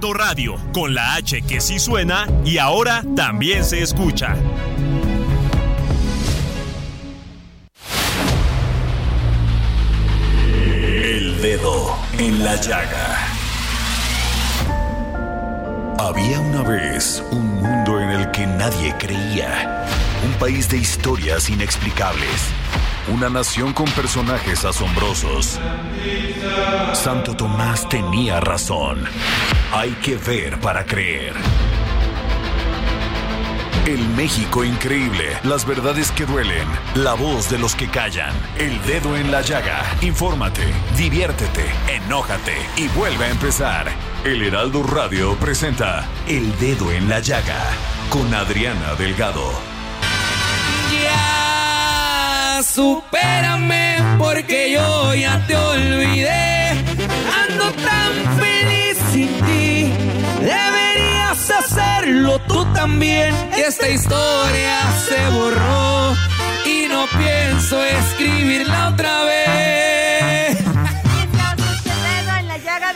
Radio, con la H que sí suena y ahora también se escucha. El dedo en la llaga. Había una vez un mundo en el que nadie creía. Un país de historias inexplicables. Una nación con personajes asombrosos. Santo Tomás tenía razón. Hay que ver para creer. El México increíble, las verdades que duelen, la voz de los que callan, el dedo en la llaga. Infórmate, diviértete, enójate y vuelve a empezar. El Heraldo Radio presenta El Dedo en la Llaga con Adriana Delgado. Ya, supérame porque yo ya te olvidé. Ando tan feliz sin ti. Deberías hacerlo tú también. Esta historia se borró y no pienso escribirla otra vez.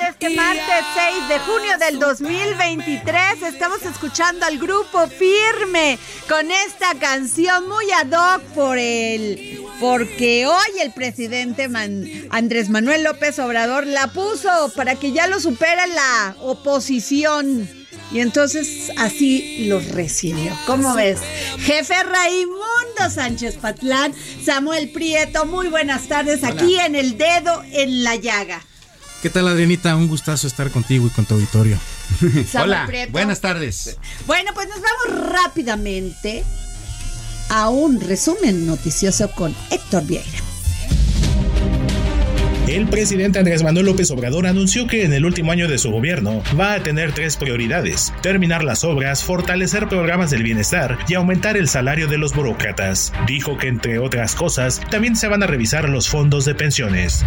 este martes 6 de junio del 2023 estamos escuchando al grupo Firme con esta canción muy ad hoc por él. Porque hoy el presidente Man- Andrés Manuel López Obrador la puso para que ya lo supera la oposición. Y entonces así los recibió. ¿Cómo ves? Jefe Raimundo Sánchez Patlán, Samuel Prieto, muy buenas tardes aquí en El Dedo en la Llaga. ¿Qué tal, Adrianita? Un gustazo estar contigo y con tu auditorio. Samuel Prieto. buenas tardes. Bueno, pues nos vamos rápidamente a un resumen noticioso con Héctor Vieira. El presidente Andrés Manuel López Obrador anunció que en el último año de su gobierno va a tener tres prioridades, terminar las obras, fortalecer programas del bienestar y aumentar el salario de los burócratas. Dijo que entre otras cosas, también se van a revisar los fondos de pensiones.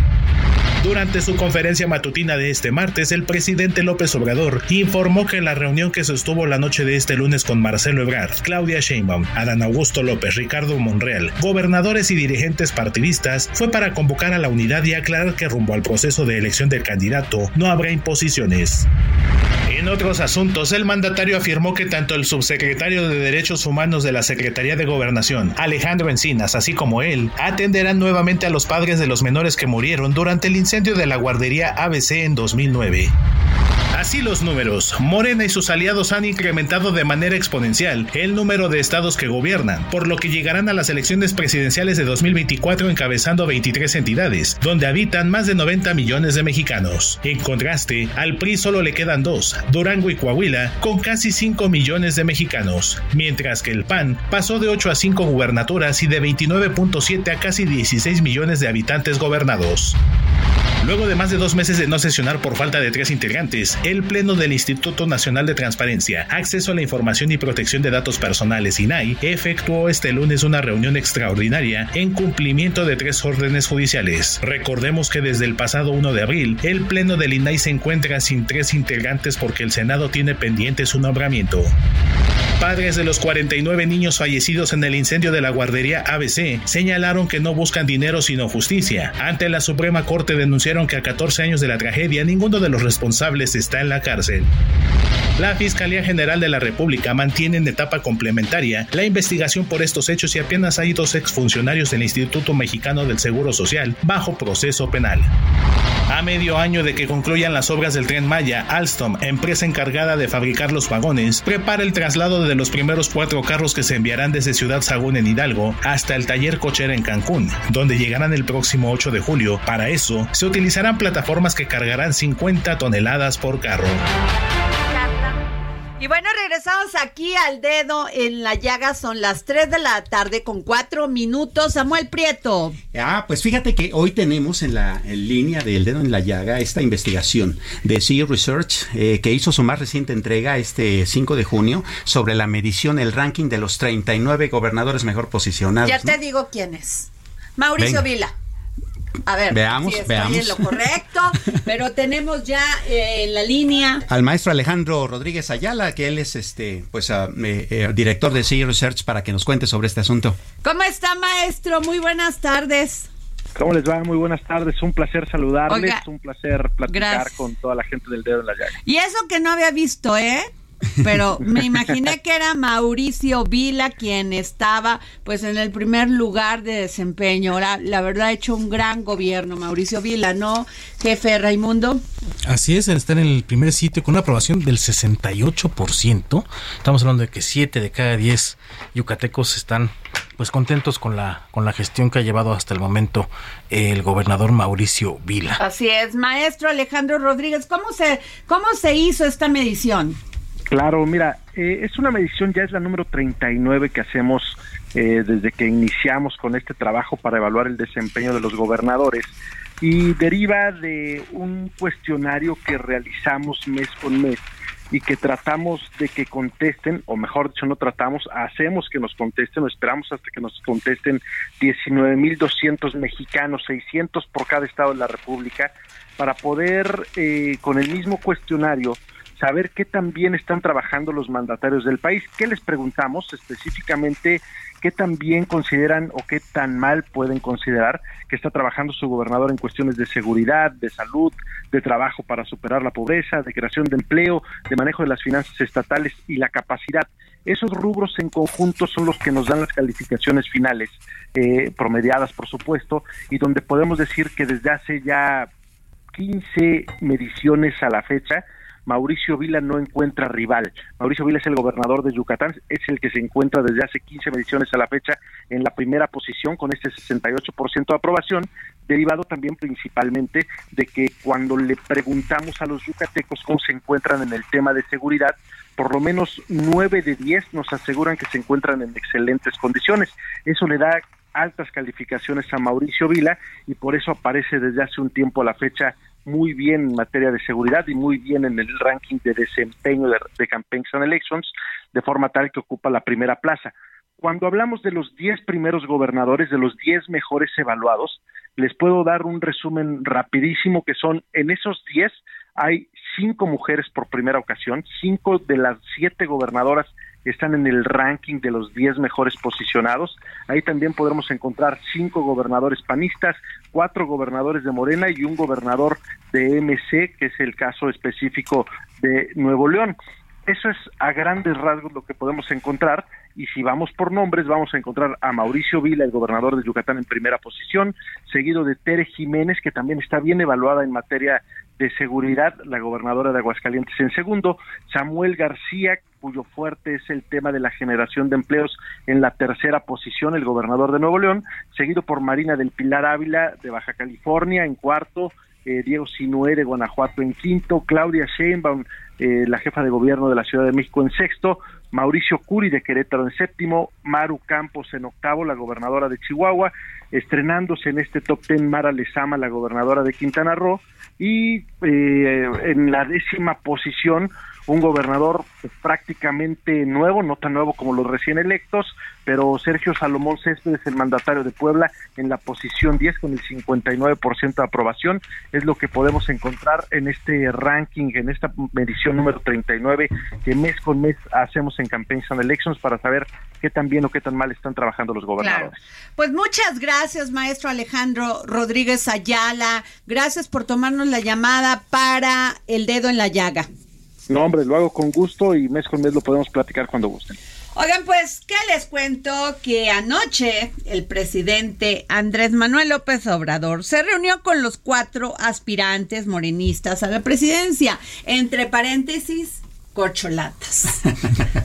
Durante su conferencia matutina de este martes, el presidente López Obrador informó que la reunión que sostuvo la noche de este lunes con Marcelo Ebrard, Claudia Sheinbaum, Adán Augusto López, Ricardo Monreal, gobernadores y dirigentes partidistas, fue para convocar a la unidad y aclarar que rumbo al proceso de elección del candidato no habrá imposiciones. En otros asuntos, el mandatario afirmó que tanto el subsecretario de Derechos Humanos de la Secretaría de Gobernación, Alejandro Encinas, así como él, atenderán nuevamente a los padres de los menores que murieron durante el incendio de la guardería ABC en 2009. Así los números, Morena y sus aliados han incrementado de manera exponencial el número de estados que gobiernan, por lo que llegarán a las elecciones presidenciales de 2024 encabezando 23 entidades, donde habitan más de 90 millones de mexicanos. En contraste, al PRI solo le quedan dos, Durango y Coahuila, con casi 5 millones de mexicanos, mientras que el PAN pasó de 8 a 5 gubernaturas y de 29.7 a casi 16 millones de habitantes gobernados. Luego de más de dos meses de no sesionar por falta de tres integrantes, el Pleno del Instituto Nacional de Transparencia, Acceso a la Información y Protección de Datos Personales, INAI, efectuó este lunes una reunión extraordinaria en cumplimiento de tres órdenes judiciales. Recordemos que desde el pasado 1 de abril, el Pleno del INAI se encuentra sin tres integrantes porque el Senado tiene pendiente su nombramiento. Padres de los 49 niños fallecidos en el incendio de la guardería ABC señalaron que no buscan dinero sino justicia. Ante la Suprema Corte denunciaron que a 14 años de la tragedia ninguno de los responsables está en la cárcel. La Fiscalía General de la República mantiene en etapa complementaria la investigación por estos hechos y apenas hay dos exfuncionarios del Instituto Mexicano del Seguro Social bajo proceso penal. A medio año de que concluyan las obras del tren Maya, Alstom, empresa encargada de fabricar los vagones, prepara el traslado de los primeros cuatro carros que se enviarán desde Ciudad Sagún en Hidalgo hasta el taller cochera en Cancún, donde llegarán el próximo 8 de julio. Para eso, se utilizarán plataformas que cargarán 50 toneladas por carro. Y bueno, regresamos aquí al dedo en la llaga. Son las 3 de la tarde con 4 minutos. Samuel Prieto. Ah, pues fíjate que hoy tenemos en la línea del dedo en la llaga esta investigación de CEO Research eh, que hizo su más reciente entrega este 5 de junio sobre la medición, el ranking de los 39 gobernadores mejor posicionados. Ya te digo quién es. Mauricio Vila. A ver, veamos, si estoy veamos. en lo correcto, pero tenemos ya eh, en la línea al maestro Alejandro Rodríguez Ayala, que él es este, pues, uh, eh, director de CI Research, para que nos cuente sobre este asunto. ¿Cómo está, maestro? Muy buenas tardes. ¿Cómo les va? Muy buenas tardes. Un placer saludarles, Oiga, un placer platicar gracias. con toda la gente del dedo en la llaga. Y eso que no había visto, ¿eh? Pero me imaginé que era Mauricio Vila quien estaba pues en el primer lugar de desempeño. Ahora, la verdad ha hecho un gran gobierno Mauricio Vila, ¿no, jefe Raimundo? Así es, está en el primer sitio con una aprobación del 68%. Estamos hablando de que 7 de cada 10 yucatecos están pues contentos con la con la gestión que ha llevado hasta el momento el gobernador Mauricio Vila. Así es, maestro Alejandro Rodríguez, ¿cómo se cómo se hizo esta medición? Claro, mira, eh, es una medición, ya es la número 39 que hacemos eh, desde que iniciamos con este trabajo para evaluar el desempeño de los gobernadores y deriva de un cuestionario que realizamos mes con mes y que tratamos de que contesten, o mejor dicho, no tratamos, hacemos que nos contesten, o esperamos hasta que nos contesten 19.200 mexicanos, 600 por cada estado de la República, para poder, eh, con el mismo cuestionario, saber qué tan bien están trabajando los mandatarios del país. ¿Qué les preguntamos específicamente? ¿Qué tan bien consideran o qué tan mal pueden considerar que está trabajando su gobernador en cuestiones de seguridad, de salud, de trabajo para superar la pobreza, de creación de empleo, de manejo de las finanzas estatales y la capacidad? Esos rubros en conjunto son los que nos dan las calificaciones finales, eh, promediadas por supuesto, y donde podemos decir que desde hace ya 15 mediciones a la fecha, Mauricio Vila no encuentra rival. Mauricio Vila es el gobernador de Yucatán, es el que se encuentra desde hace 15 mediciones a la fecha en la primera posición con este 68% de aprobación, derivado también principalmente de que cuando le preguntamos a los yucatecos cómo se encuentran en el tema de seguridad, por lo menos 9 de 10 nos aseguran que se encuentran en excelentes condiciones. Eso le da altas calificaciones a Mauricio Vila y por eso aparece desde hace un tiempo a la fecha muy bien en materia de seguridad y muy bien en el ranking de desempeño de, Campaigns and Elections, de forma tal que ocupa la primera plaza. Cuando hablamos de los 10 primeros gobernadores, de los 10 mejores evaluados, les puedo dar un resumen rapidísimo que son en esos 10 hay cinco mujeres por primera ocasión, cinco de las siete gobernadoras están en el ranking de los 10 mejores posicionados. Ahí también podremos encontrar cinco gobernadores panistas, cuatro gobernadores de Morena y un gobernador de MC, que es el caso específico de Nuevo León. Eso es a grandes rasgos lo que podemos encontrar y si vamos por nombres vamos a encontrar a Mauricio Vila, el gobernador de Yucatán en primera posición, seguido de Tere Jiménez, que también está bien evaluada en materia de seguridad, la gobernadora de Aguascalientes en segundo, Samuel García, cuyo fuerte es el tema de la generación de empleos en la tercera posición, el gobernador de Nuevo León, seguido por Marina del Pilar Ávila de Baja California en cuarto, eh, Diego Sinué de Guanajuato en quinto, Claudia Sheinbaum, eh, la jefa de gobierno de la Ciudad de México en sexto, Mauricio Curi de Querétaro en séptimo, Maru Campos en octavo, la gobernadora de Chihuahua, estrenándose en este top ten Mara Lezama, la gobernadora de Quintana Roo, y eh, en la décima posición un gobernador prácticamente nuevo, no tan nuevo como los recién electos, pero Sergio Salomón Céspedes, el mandatario de Puebla, en la posición 10 con el 59% de aprobación, es lo que podemos encontrar en este ranking, en esta medición número 39 que mes con mes hacemos en Campaigns and Elections para saber qué tan bien o qué tan mal están trabajando los gobernadores. Pues muchas gracias, maestro Alejandro Rodríguez Ayala. Gracias por tomarnos la llamada para el dedo en la llaga. No, hombre, lo hago con gusto y mes con mes lo podemos platicar cuando gusten. Oigan, pues, ¿qué les cuento? Que anoche el presidente Andrés Manuel López Obrador se reunió con los cuatro aspirantes morenistas a la presidencia. Entre paréntesis, corcholatas.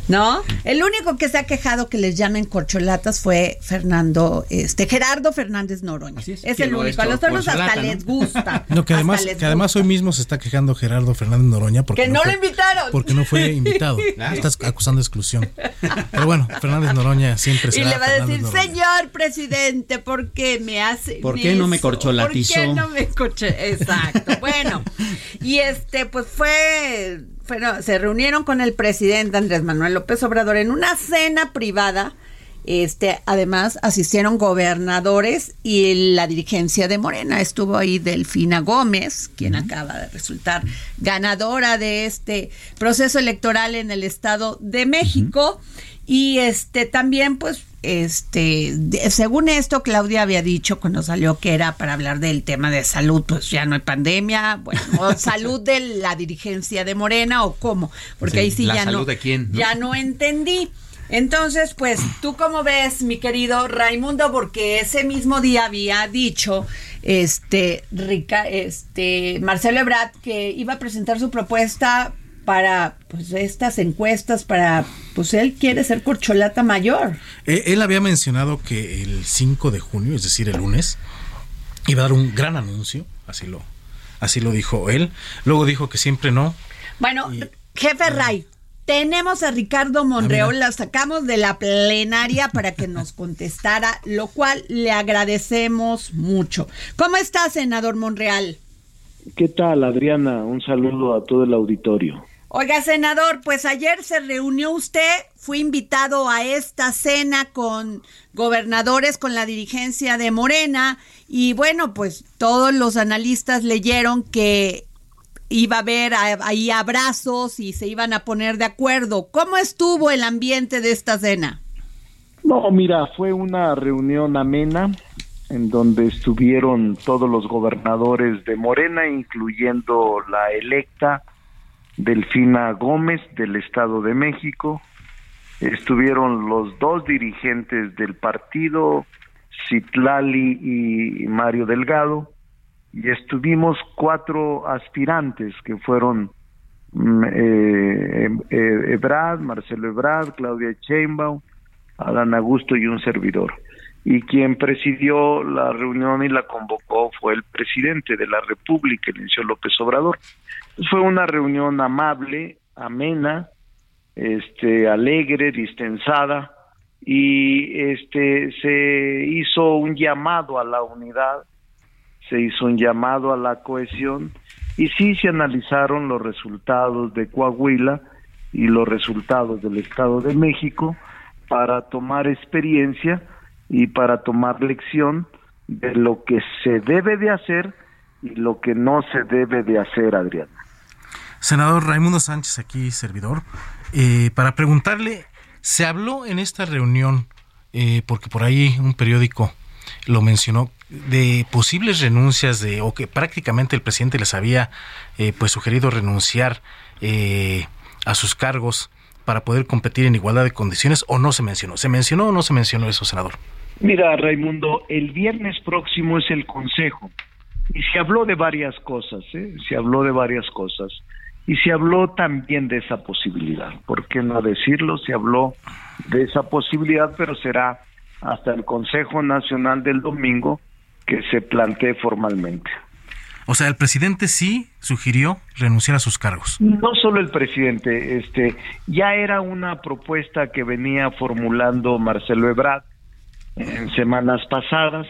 ¿No? El único que se ha quejado que les llamen corcholatas fue Fernando, este, Gerardo Fernández Noroña. Es, el único. A los otros hasta les gusta. No, que además, que además hoy mismo se está quejando Gerardo Fernández Noroña porque que no, lo invitaron. Porque no fue invitado. Estás acusando exclusión. Pero bueno, Fernández Noroña siempre será Y le va a decir, señor presidente, ¿por qué me hace ¿Por qué no me corcholatizó? ¿Por qué no me corché? Exacto. Bueno, y este, pues fue se reunieron con el presidente Andrés Manuel López Obrador en una cena privada. Este, además asistieron gobernadores y la dirigencia de Morena. Estuvo ahí Delfina Gómez, quien acaba de resultar ganadora de este proceso electoral en el Estado de México. Y este también, pues, este, según esto, Claudia había dicho cuando salió que era para hablar del tema de salud, pues ya no hay pandemia, bueno, salud de la dirigencia de Morena o cómo, porque ahí sí ya no, de quién, ya no entendí. Entonces, pues, ¿tú cómo ves, mi querido Raimundo? Porque ese mismo día había dicho este Rica, este Marcelo Ebrard que iba a presentar su propuesta para pues estas encuestas para pues él quiere ser corcholata mayor. Eh, él había mencionado que el 5 de junio, es decir, el lunes, iba a dar un gran anuncio, así lo así lo dijo él. Luego dijo que siempre no. Bueno, jefe ah. Ray, tenemos a Ricardo Monreal, la sacamos de la plenaria para que nos contestara, lo cual le agradecemos mucho. ¿Cómo está, senador Monreal? ¿Qué tal, Adriana? Un saludo a todo el auditorio. Oiga, senador, pues ayer se reunió usted, fue invitado a esta cena con gobernadores, con la dirigencia de Morena, y bueno, pues todos los analistas leyeron que iba a haber ahí abrazos y se iban a poner de acuerdo. ¿Cómo estuvo el ambiente de esta cena? No, mira, fue una reunión amena en donde estuvieron todos los gobernadores de Morena, incluyendo la electa Delfina Gómez del Estado de México, estuvieron los dos dirigentes del partido, Citlali y Mario Delgado, y estuvimos cuatro aspirantes que fueron mm, eh, eh, Ebrad, Marcelo Ebrad, Claudia Sheinbaum, Adán Augusto y un servidor. Y quien presidió la reunión y la convocó fue el presidente de la República, el López Obrador. Fue una reunión amable, amena, este, alegre, distensada, y este, se hizo un llamado a la unidad, se hizo un llamado a la cohesión, y sí se analizaron los resultados de Coahuila y los resultados del Estado de México para tomar experiencia y para tomar lección de lo que se debe de hacer y lo que no se debe de hacer, Adriana. Senador Raimundo Sánchez, aquí servidor, eh, para preguntarle, ¿se habló en esta reunión, eh, porque por ahí un periódico lo mencionó, de posibles renuncias de, o que prácticamente el presidente les había eh, pues sugerido renunciar a sus cargos para poder competir en igualdad de condiciones o no se mencionó? ¿Se mencionó o no se mencionó eso, senador? Mira, Raimundo, el viernes próximo es el Consejo y se habló de varias cosas, ¿eh? se habló de varias cosas y se habló también de esa posibilidad. ¿Por qué no decirlo? Se habló de esa posibilidad, pero será hasta el Consejo Nacional del domingo que se plantee formalmente. O sea, el presidente sí sugirió renunciar a sus cargos. No solo el presidente, este, ya era una propuesta que venía formulando Marcelo Ebrard en semanas pasadas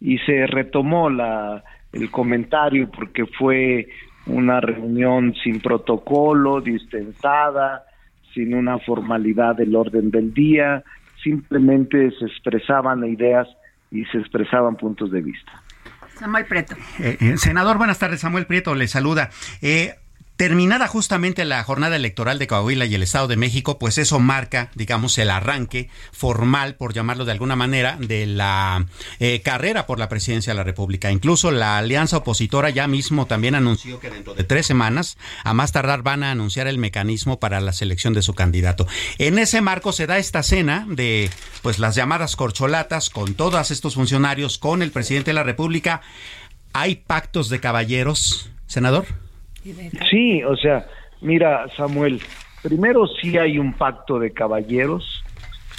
y se retomó la el comentario porque fue una reunión sin protocolo, distensada, sin una formalidad del orden del día, simplemente se expresaban ideas y se expresaban puntos de vista. Samuel Prieto. Eh, eh, senador, buenas tardes. Samuel Prieto le saluda. Eh, Terminada justamente la jornada electoral de Coahuila y el Estado de México, pues eso marca, digamos, el arranque formal, por llamarlo de alguna manera, de la eh, carrera por la presidencia de la República. Incluso la alianza opositora ya mismo también anunció que dentro de tres semanas, a más tardar, van a anunciar el mecanismo para la selección de su candidato. En ese marco se da esta cena de, pues, las llamadas corcholatas con todos estos funcionarios, con el presidente de la República. ¿Hay pactos de caballeros, senador? Sí, o sea, mira, Samuel, primero sí hay un pacto de caballeros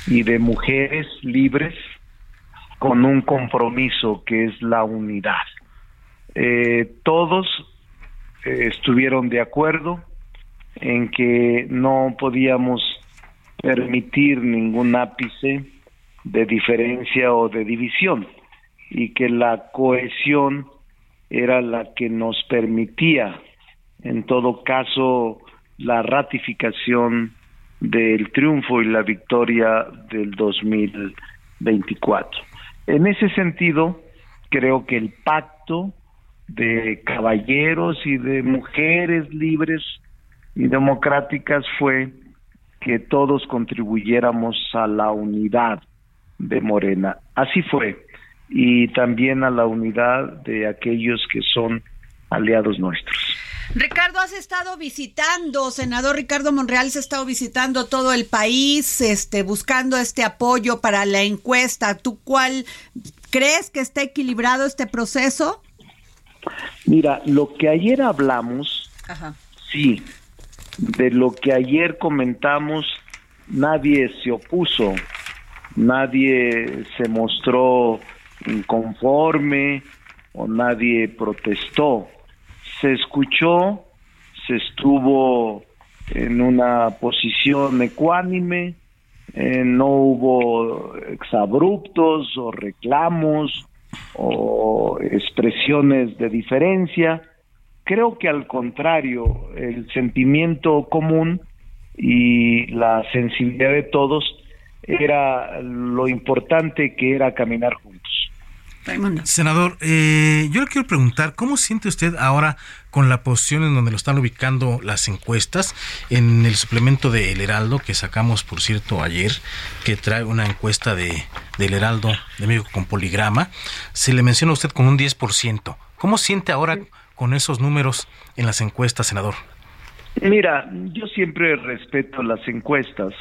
y de mujeres libres con un compromiso que es la unidad. Eh, todos eh, estuvieron de acuerdo en que no podíamos permitir ningún ápice de diferencia o de división y que la cohesión era la que nos permitía, en todo caso, la ratificación del triunfo y la victoria del 2024. En ese sentido, creo que el pacto de caballeros y de mujeres libres y democráticas fue que todos contribuyéramos a la unidad de Morena. Así fue. Y también a la unidad de aquellos que son aliados nuestros. Ricardo, has estado visitando, senador Ricardo Monreal, se ha estado visitando todo el país, este, buscando este apoyo para la encuesta. ¿Tú cuál crees que está equilibrado este proceso? Mira, lo que ayer hablamos, sí, de lo que ayer comentamos, nadie se opuso, nadie se mostró inconforme o nadie protestó. Se escuchó, se estuvo en una posición ecuánime, eh, no hubo exabruptos o reclamos o expresiones de diferencia. Creo que al contrario, el sentimiento común y la sensibilidad de todos era lo importante que era caminar juntos. Senador, eh, yo le quiero preguntar, ¿cómo siente usted ahora con la posición en donde lo están ubicando las encuestas? En el suplemento de El Heraldo, que sacamos, por cierto, ayer, que trae una encuesta de del Heraldo de México con poligrama, se le menciona a usted con un 10%. ¿Cómo siente ahora con esos números en las encuestas, senador? Mira, yo siempre respeto las encuestas.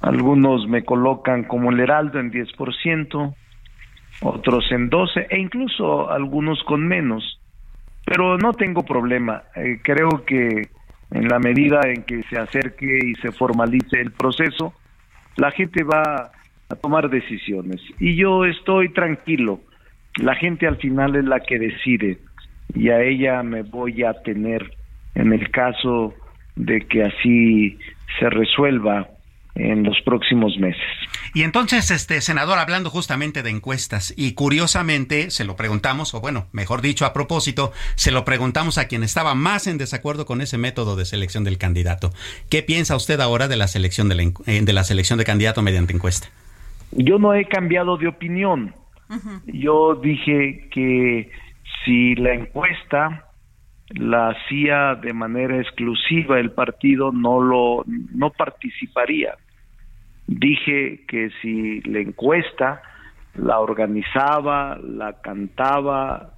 Algunos me colocan como el Heraldo en 10%, otros en 12 e incluso algunos con menos. Pero no tengo problema. Eh, creo que en la medida en que se acerque y se formalice el proceso, la gente va a tomar decisiones. Y yo estoy tranquilo. La gente al final es la que decide y a ella me voy a tener en el caso de que así se resuelva en los próximos meses. Y entonces, este senador, hablando justamente de encuestas, y curiosamente se lo preguntamos, o bueno, mejor dicho, a propósito, se lo preguntamos a quien estaba más en desacuerdo con ese método de selección del candidato. ¿Qué piensa usted ahora de la selección de la, eh, de la selección de candidato mediante encuesta? Yo no he cambiado de opinión. Yo dije que si la encuesta la hacía de manera exclusiva el partido no lo no participaría dije que si la encuesta la organizaba, la cantaba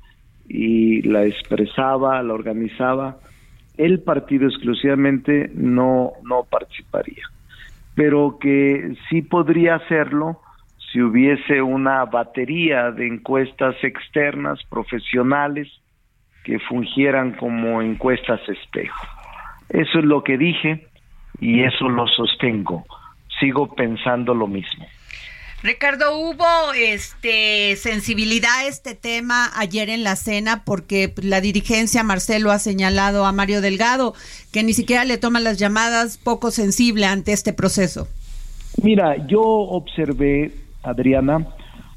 y la expresaba, la organizaba, el partido exclusivamente no, no participaría. Pero que sí podría hacerlo si hubiese una batería de encuestas externas, profesionales, que fungieran como encuestas espejo. Eso es lo que dije y eso lo sostengo sigo pensando lo mismo. Ricardo, hubo este sensibilidad a este tema ayer en la cena porque la dirigencia Marcelo ha señalado a Mario Delgado que ni siquiera le toma las llamadas poco sensible ante este proceso. Mira, yo observé, Adriana,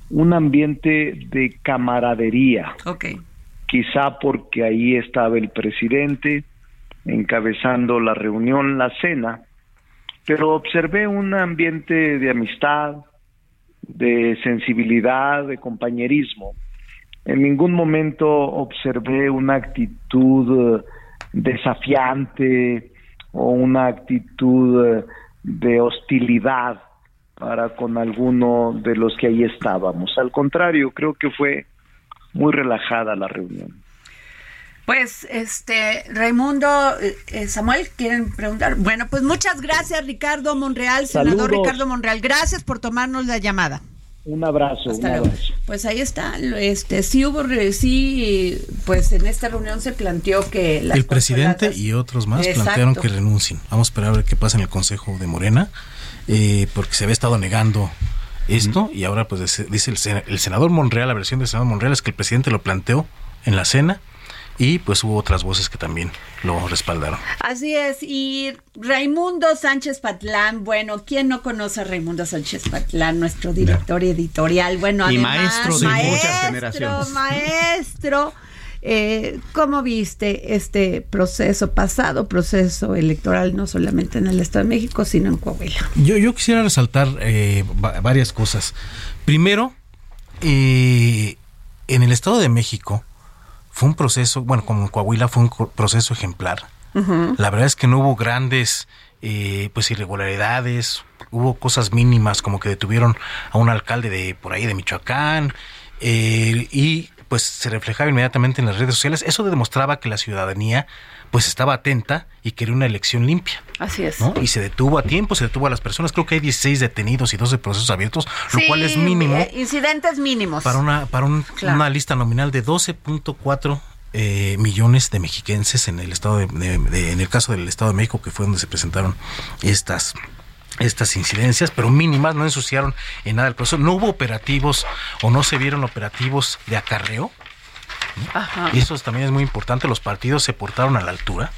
un ambiente de camaradería. Ok. Quizá porque ahí estaba el presidente encabezando la reunión, la cena, pero observé un ambiente de amistad, de sensibilidad, de compañerismo. En ningún momento observé una actitud eh, desafiante o una actitud eh, de hostilidad para con alguno de los que ahí estábamos. Al contrario, creo que fue muy relajada la reunión. Pues, este, Raimundo, eh, Samuel, ¿quieren preguntar? Bueno, pues muchas gracias, Ricardo Monreal, senador Ricardo Monreal. Gracias por tomarnos la llamada. Un abrazo, un abrazo. Pues ahí está, este sí hubo sí pues en esta reunión se planteó que el presidente y otros más plantearon que renuncien. Vamos a esperar a ver qué pasa en el Consejo de Morena, eh, porque se había estado negando esto y ahora pues dice el, el senador Monreal, la versión del senador Monreal es que el presidente lo planteó en la cena y pues hubo otras voces que también lo respaldaron. Así es, y Raimundo Sánchez Patlán, bueno, ¿quién no conoce a Raimundo Sánchez Patlán, nuestro director editorial? Bueno, y maestro de muchas generaciones. Maestro, eh, ¿Cómo viste este proceso pasado, proceso electoral, no solamente en el Estado de México, sino en Coahuila? Yo, yo quisiera resaltar eh, varias cosas. Primero, eh, en el Estado de México, fue un proceso, bueno, como en Coahuila fue un proceso ejemplar. La verdad es que no hubo grandes eh, pues irregularidades, hubo cosas mínimas como que detuvieron a un alcalde de por ahí de Michoacán eh, y pues se reflejaba inmediatamente en las redes sociales. Eso demostraba que la ciudadanía pues estaba atenta y quería una elección limpia. Así es. Y se detuvo a tiempo, se detuvo a las personas. Creo que hay 16 detenidos y 12 procesos abiertos, lo cual es mínimo. Eh, incidentes mínimos. Para una, para una lista nominal de 12.4 eh, millones de mexiquenses en el estado de, en el caso del Estado de México, que fue donde se presentaron estas estas incidencias, pero mínimas, no ensuciaron en nada el proceso. No hubo operativos o no se vieron operativos de acarreo. Y eso también es muy importante. Los partidos se portaron a la altura.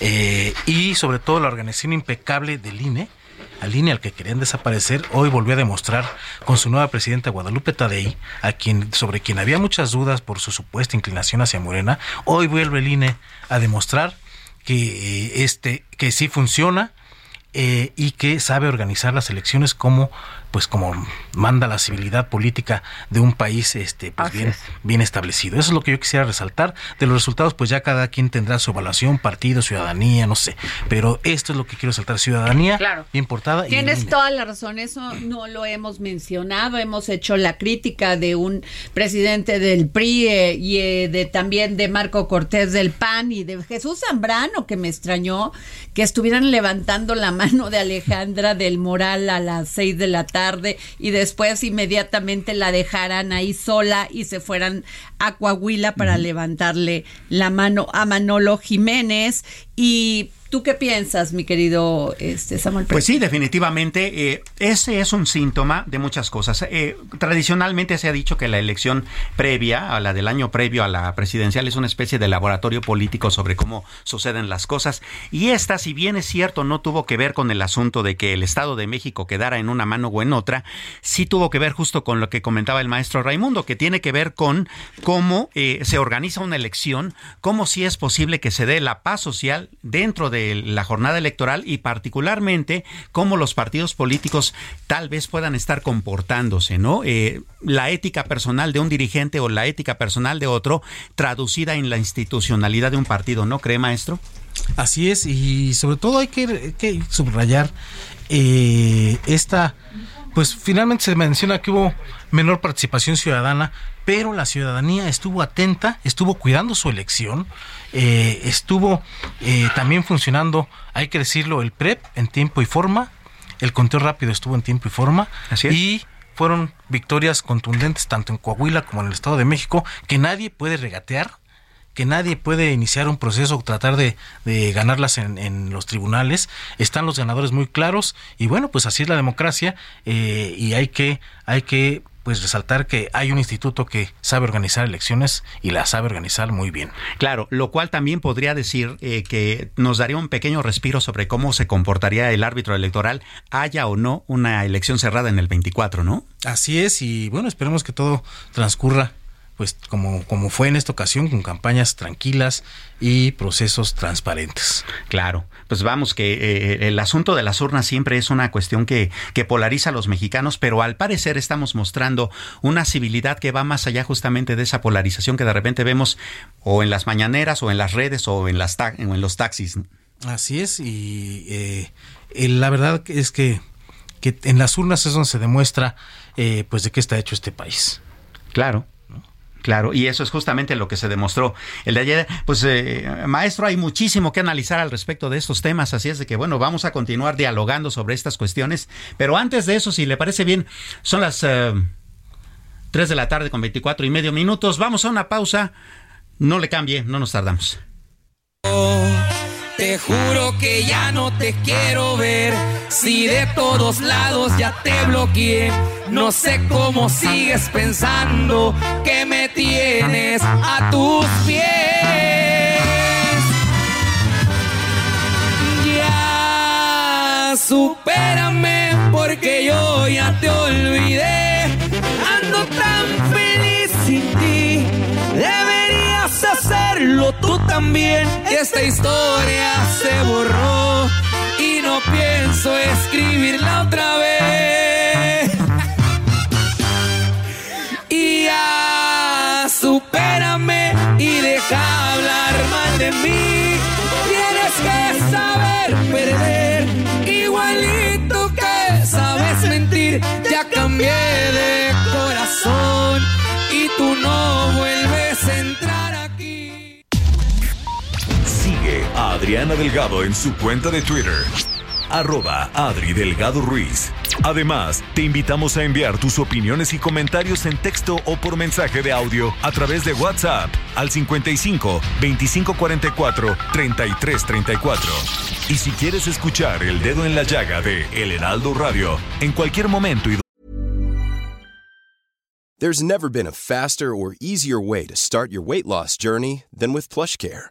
Eh, y sobre todo la organización impecable del INE, al INE al que querían desaparecer, hoy volvió a demostrar con su nueva presidenta Guadalupe Tadei, a quien, sobre quien había muchas dudas por su supuesta inclinación hacia Morena, hoy vuelve el INE a demostrar que eh, este que sí funciona eh, y que sabe organizar las elecciones como pues como manda la civilidad política de un país este pues bien, bien establecido. Eso es lo que yo quisiera resaltar. De los resultados, pues ya cada quien tendrá su evaluación, partido, ciudadanía, no sé. Pero esto es lo que quiero resaltar, ciudadanía claro. importada. Tienes toda la razón, eso no lo hemos mencionado, hemos hecho la crítica de un presidente del PRI eh, y eh, de también de Marco Cortés del PAN y de Jesús Zambrano, que me extrañó que estuvieran levantando la mano de Alejandra del Moral a las seis de la tarde y después inmediatamente la dejaran ahí sola y se fueran a Coahuila para levantarle la mano a Manolo Jiménez. Y ¿Tú qué piensas, mi querido este, Samuel? Pues sí, definitivamente. Eh, ese es un síntoma de muchas cosas. Eh, tradicionalmente se ha dicho que la elección previa, a la del año previo a la presidencial, es una especie de laboratorio político sobre cómo suceden las cosas. Y esta, si bien es cierto, no tuvo que ver con el asunto de que el Estado de México quedara en una mano o en otra, sí tuvo que ver justo con lo que comentaba el maestro Raimundo, que tiene que ver con cómo eh, se organiza una elección, cómo si es posible que se dé la paz social dentro de la jornada electoral y particularmente cómo los partidos políticos tal vez puedan estar comportándose, ¿no? Eh, la ética personal de un dirigente o la ética personal de otro traducida en la institucionalidad de un partido, ¿no cree, maestro? Así es, y sobre todo hay que, subrayar eh, esta, pues finalmente se menciona que hubo menor participación ciudadana, pero la ciudadanía estuvo atenta, estuvo cuidando su elección, eh, estuvo eh, también funcionando, hay que decirlo, el PREP en tiempo y forma, el conteo rápido estuvo en tiempo y forma, y fueron victorias contundentes tanto en Coahuila como en el Estado de México, que nadie puede regatear, que nadie puede iniciar un proceso o tratar de, ganarlas en, los tribunales. Están los ganadores muy claros y bueno, pues así es la democracia eh, y hay que, hay que pues resaltar que hay un instituto que sabe organizar elecciones y la sabe organizar muy bien. Claro, lo cual también podría decir eh, que nos daría un pequeño respiro sobre cómo se comportaría el árbitro electoral, haya o no una elección cerrada en el 24, ¿no? Así es, y bueno, esperemos que todo transcurra pues como, como fue en esta ocasión, con campañas tranquilas y procesos transparentes. Claro, pues vamos, que eh, el asunto de las urnas siempre es una cuestión que, que polariza a los mexicanos, pero al parecer estamos mostrando una civilidad que va más allá justamente de esa polarización que de repente vemos o en las mañaneras o en las redes o en, las en los taxis. Así es, y eh, la verdad es que, que en las urnas es donde se demuestra eh, pues de qué está hecho este país. Claro. Claro, y eso es justamente lo que se demostró el de ayer. Pues, eh, maestro, hay muchísimo que analizar al respecto de estos temas, así es de que, bueno, vamos a continuar dialogando sobre estas cuestiones. Pero antes de eso, si le parece bien, son las eh, 3 de la tarde con 24 y medio minutos. Vamos a una pausa. No le cambie, no nos tardamos. Te juro que ya no te quiero ver. Si de todos lados ya te bloqueé, no sé cómo sigues pensando que me tienes a tus pies. Ya supérame porque yo ya te olvidé. Ando tan feliz sin ti. Deberías hacerlo tú también. Esta historia se borró y no pienso escribirla otra vez. Supérame y deja hablar mal de mí. Tienes que saber perder, igualito que sabes mentir. Ya cambié de corazón y tú no vuelves a entrar aquí. Sigue a Adriana Delgado en su cuenta de Twitter. Arroba Adri Delgado Ruiz. Además, te invitamos a enviar tus opiniones y comentarios en texto o por mensaje de audio a través de WhatsApp al 55 2544 3334. Y si quieres escuchar El Dedo en la Llaga de El Heraldo Radio en cualquier momento y There's never been a faster or easier way to start your weight loss journey than with PlushCare.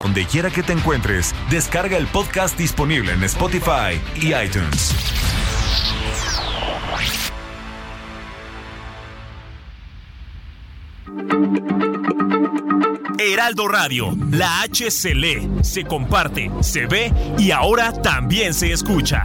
Donde quiera que te encuentres, descarga el podcast disponible en Spotify y iTunes. Heraldo Radio, la H se lee, se comparte, se ve y ahora también se escucha.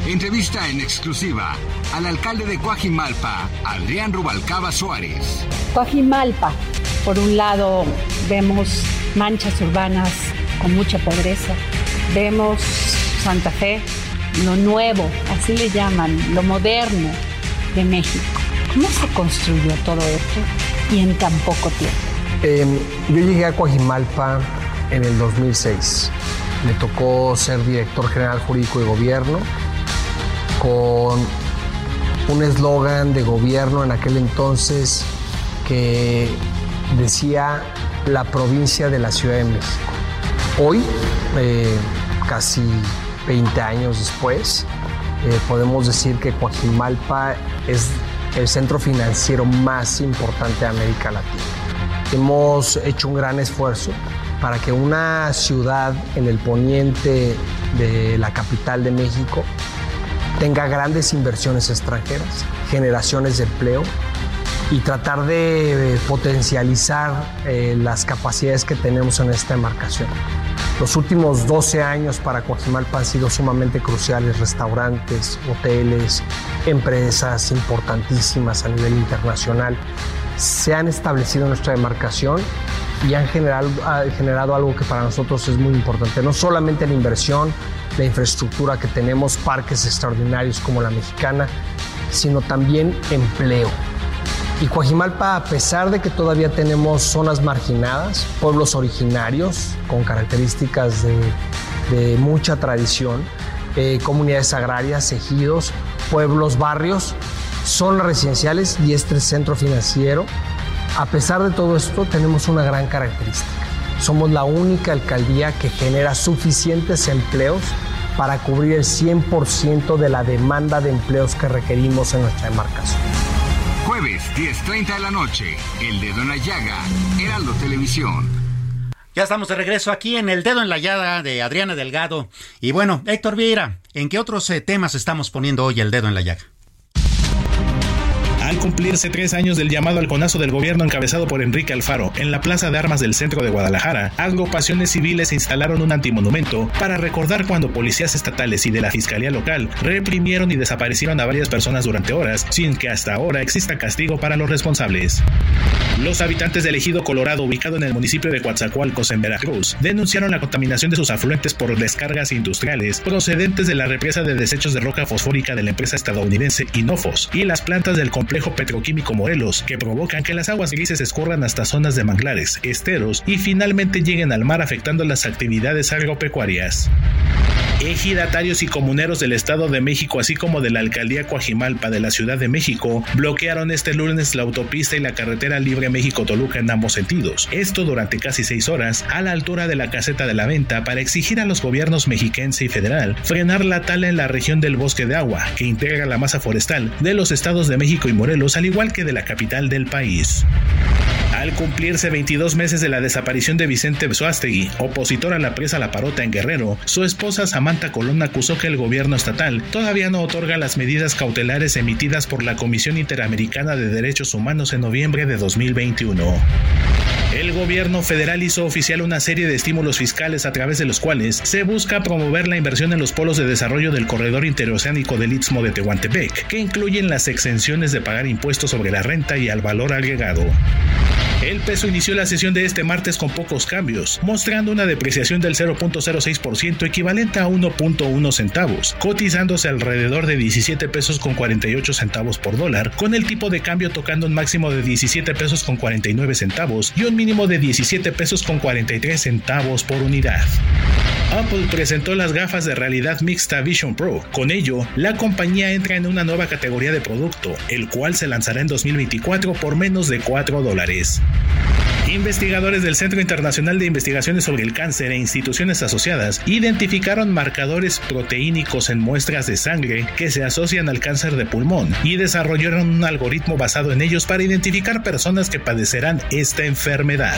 entrevista en exclusiva al alcalde de Coajimalpa, Adrián Rubalcaba Suárez. Coajimalpa, por un lado vemos manchas urbanas con mucha pobreza, vemos Santa Fe, lo nuevo, así le llaman, lo moderno de México. ¿Cómo se construyó todo esto y en tan poco tiempo? Eh, yo llegué a Coajimalpa en el 2006. Me tocó ser director general jurídico de gobierno con un eslogan de gobierno en aquel entonces que decía la provincia de la Ciudad de México. Hoy, eh, casi 20 años después, eh, podemos decir que Coajimalpa es el centro financiero más importante de América Latina. Hemos hecho un gran esfuerzo para que una ciudad en el poniente de la capital de México tenga grandes inversiones extranjeras, generaciones de empleo y tratar de potencializar eh, las capacidades que tenemos en esta demarcación. Los últimos 12 años para Coajimalpa han sido sumamente cruciales, restaurantes, hoteles, empresas importantísimas a nivel internacional se han establecido en nuestra demarcación y han generado, ha generado algo que para nosotros es muy importante, no solamente la inversión, la infraestructura que tenemos, parques extraordinarios como la mexicana, sino también empleo. Y Coajimalpa, a pesar de que todavía tenemos zonas marginadas, pueblos originarios con características de, de mucha tradición, eh, comunidades agrarias, ejidos, pueblos, barrios, zonas residenciales y este centro financiero. A pesar de todo esto, tenemos una gran característica. Somos la única alcaldía que genera suficientes empleos para cubrir el 100% de la demanda de empleos que requerimos en nuestra demarcación. Jueves, 10.30 de la noche, El Dedo en la Llaga, Heraldo Televisión. Ya estamos de regreso aquí en El Dedo en la Llaga de Adriana Delgado. Y bueno, Héctor Vieira, ¿en qué otros eh, temas estamos poniendo hoy El Dedo en la Llaga? Al cumplirse tres años del llamado al conazo del gobierno encabezado por Enrique Alfaro en la Plaza de Armas del centro de Guadalajara, agrupaciones civiles instalaron un antimonumento para recordar cuando policías estatales y de la Fiscalía Local reprimieron y desaparecieron a varias personas durante horas, sin que hasta ahora exista castigo para los responsables. Los habitantes del ejido Colorado, ubicado en el municipio de Coatzacoalcos, en Veracruz, denunciaron la contaminación de sus afluentes por descargas industriales procedentes de la represa de desechos de roca fosfórica de la empresa estadounidense Inofos y las plantas del complejo petroquímico Morelos, que provocan que las aguas grises escurran hasta zonas de manglares, esteros y finalmente lleguen al mar afectando las actividades agropecuarias. Ejidatarios y comuneros del Estado de México, así como de la alcaldía Coajimalpa de la Ciudad de México, bloquearon este lunes la autopista y la carretera libre México-Toluca en ambos sentidos. Esto durante casi seis horas a la altura de la caseta de la venta para exigir a los gobiernos mexiquense y federal frenar la tala en la región del bosque de agua, que integra la masa forestal de los estados de México y Morelos, al igual que de la capital del país. Al cumplirse 22 meses de la desaparición de Vicente Besoástegui, opositor a la presa La Parota en Guerrero, su esposa Samantha Colón acusó que el gobierno estatal todavía no otorga las medidas cautelares emitidas por la Comisión Interamericana de Derechos Humanos en noviembre de 2021. El gobierno federal hizo oficial una serie de estímulos fiscales a través de los cuales se busca promover la inversión en los polos de desarrollo del corredor interoceánico del Istmo de Tehuantepec, que incluyen las exenciones de pagar impuestos sobre la renta y al valor agregado. El peso inició la sesión de este martes con pocos cambios, mostrando una depreciación del 0.06% equivalente a 1.1 centavos, cotizándose alrededor de 17 pesos con 48 centavos por dólar, con el tipo de cambio tocando un máximo de 17 pesos con 49 centavos y un mínimo de 17 pesos con 43 centavos por unidad. Apple presentó las gafas de realidad mixta Vision Pro. Con ello, la compañía entra en una nueva categoría de producto, el cual se lanzará en 2024 por menos de 4 dólares. Investigadores del Centro Internacional de Investigaciones sobre el Cáncer e instituciones asociadas identificaron marcadores proteínicos en muestras de sangre que se asocian al cáncer de pulmón y desarrollaron un algoritmo basado en ellos para identificar personas que padecerán esta enfermedad.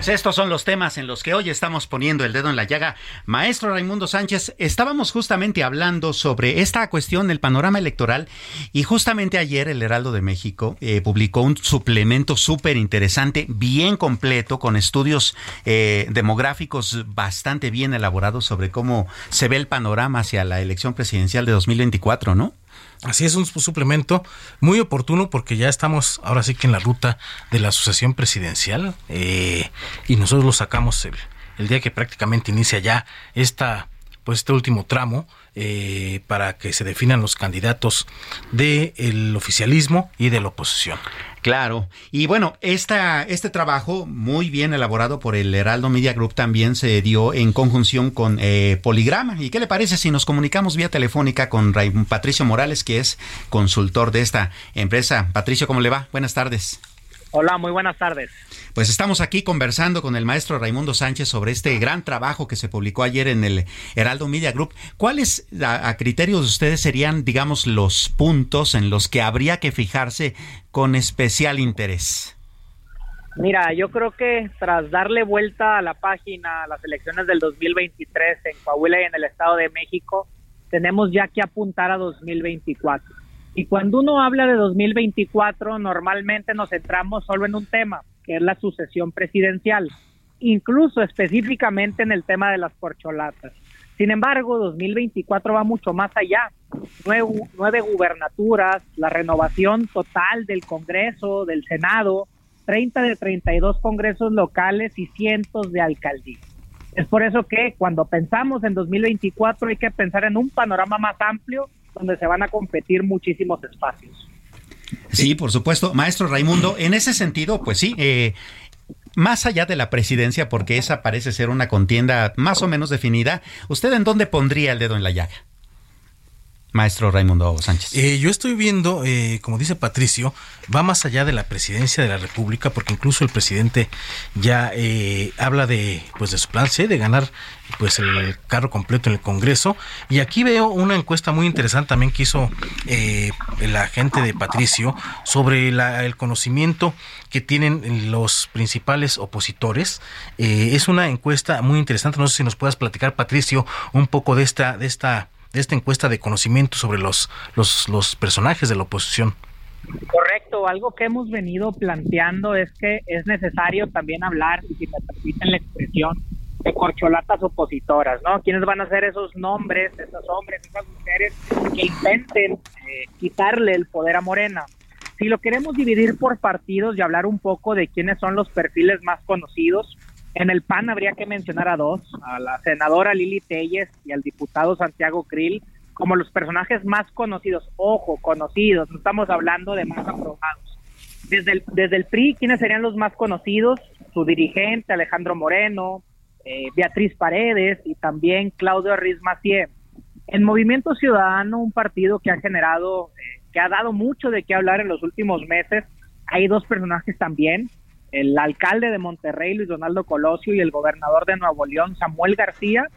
Pues estos son los temas en los que hoy estamos poniendo el dedo en la llaga. Maestro Raimundo Sánchez, estábamos justamente hablando sobre esta cuestión del panorama electoral y justamente ayer el Heraldo de México eh, publicó un suplemento súper interesante, bien completo, con estudios eh, demográficos bastante bien elaborados sobre cómo se ve el panorama hacia la elección presidencial de 2024, ¿no? Así es un suplemento muy oportuno porque ya estamos ahora sí que en la ruta de la sucesión presidencial eh, y nosotros lo sacamos el, el, día que prácticamente inicia ya esta pues este último tramo eh, para que se definan los candidatos del oficialismo y de la oposición. Claro. Y bueno, esta, este trabajo, muy bien elaborado por el Heraldo Media Group, también se dio en conjunción con eh, Poligrama. ¿Y qué le parece si nos comunicamos vía telefónica con Patricio Morales, que es consultor de esta empresa? Patricio, ¿cómo le va? Buenas tardes. Hola, muy buenas tardes. Pues estamos aquí conversando con el maestro Raimundo Sánchez sobre este gran trabajo que se publicó ayer en el Heraldo Media Group. ¿Cuáles, a, a criterios de ustedes, serían, digamos, los puntos en los que habría que fijarse con especial interés? Mira, yo creo que tras darle vuelta a la página a las elecciones del 2023 en Coahuila y en el Estado de México, tenemos ya que apuntar a 2024. Y cuando uno habla de 2024, normalmente nos centramos solo en un tema, que es la sucesión presidencial, incluso específicamente en el tema de las corcholatas. Sin embargo, 2024 va mucho más allá. Nueve, nueve gubernaturas, la renovación total del Congreso, del Senado, 30 de 32 congresos locales y cientos de alcaldías. Es por eso que cuando pensamos en 2024 hay que pensar en un panorama más amplio donde se van a competir muchísimos espacios. Sí, por supuesto. Maestro Raimundo, en ese sentido, pues sí, eh, más allá de la presidencia, porque esa parece ser una contienda más o menos definida, ¿usted en dónde pondría el dedo en la llaga? Maestro Raimundo Sánchez. Eh, yo estoy viendo, eh, como dice Patricio, va más allá de la presidencia de la República, porque incluso el presidente ya eh, habla de, pues, de su plan C, de ganar pues el carro completo en el Congreso. Y aquí veo una encuesta muy interesante también que hizo la gente de Patricio sobre el conocimiento que tienen los principales opositores. es una encuesta muy interesante. No sé si nos puedas platicar, Patricio, un poco de esta, de esta de esta encuesta de conocimiento sobre los, los, los personajes de la oposición. Correcto, algo que hemos venido planteando es que es necesario también hablar, si me permiten la expresión, de corcholatas opositoras, ¿no? ¿Quiénes van a ser esos nombres, esos hombres, esas mujeres que intenten eh, quitarle el poder a Morena? Si lo queremos dividir por partidos y hablar un poco de quiénes son los perfiles más conocidos, en el PAN habría que mencionar a dos, a la senadora Lili Telles y al diputado Santiago Krill, como los personajes más conocidos. Ojo, conocidos, no estamos hablando de más aprobados. Desde el, desde el PRI, ¿quiénes serían los más conocidos? Su dirigente, Alejandro Moreno, eh, Beatriz Paredes y también Claudio Riz Macié. En Movimiento Ciudadano, un partido que ha generado, eh, que ha dado mucho de qué hablar en los últimos meses, hay dos personajes también, el alcalde de Monterrey, Luis Donaldo Colosio, y el gobernador de Nuevo León, Samuel García.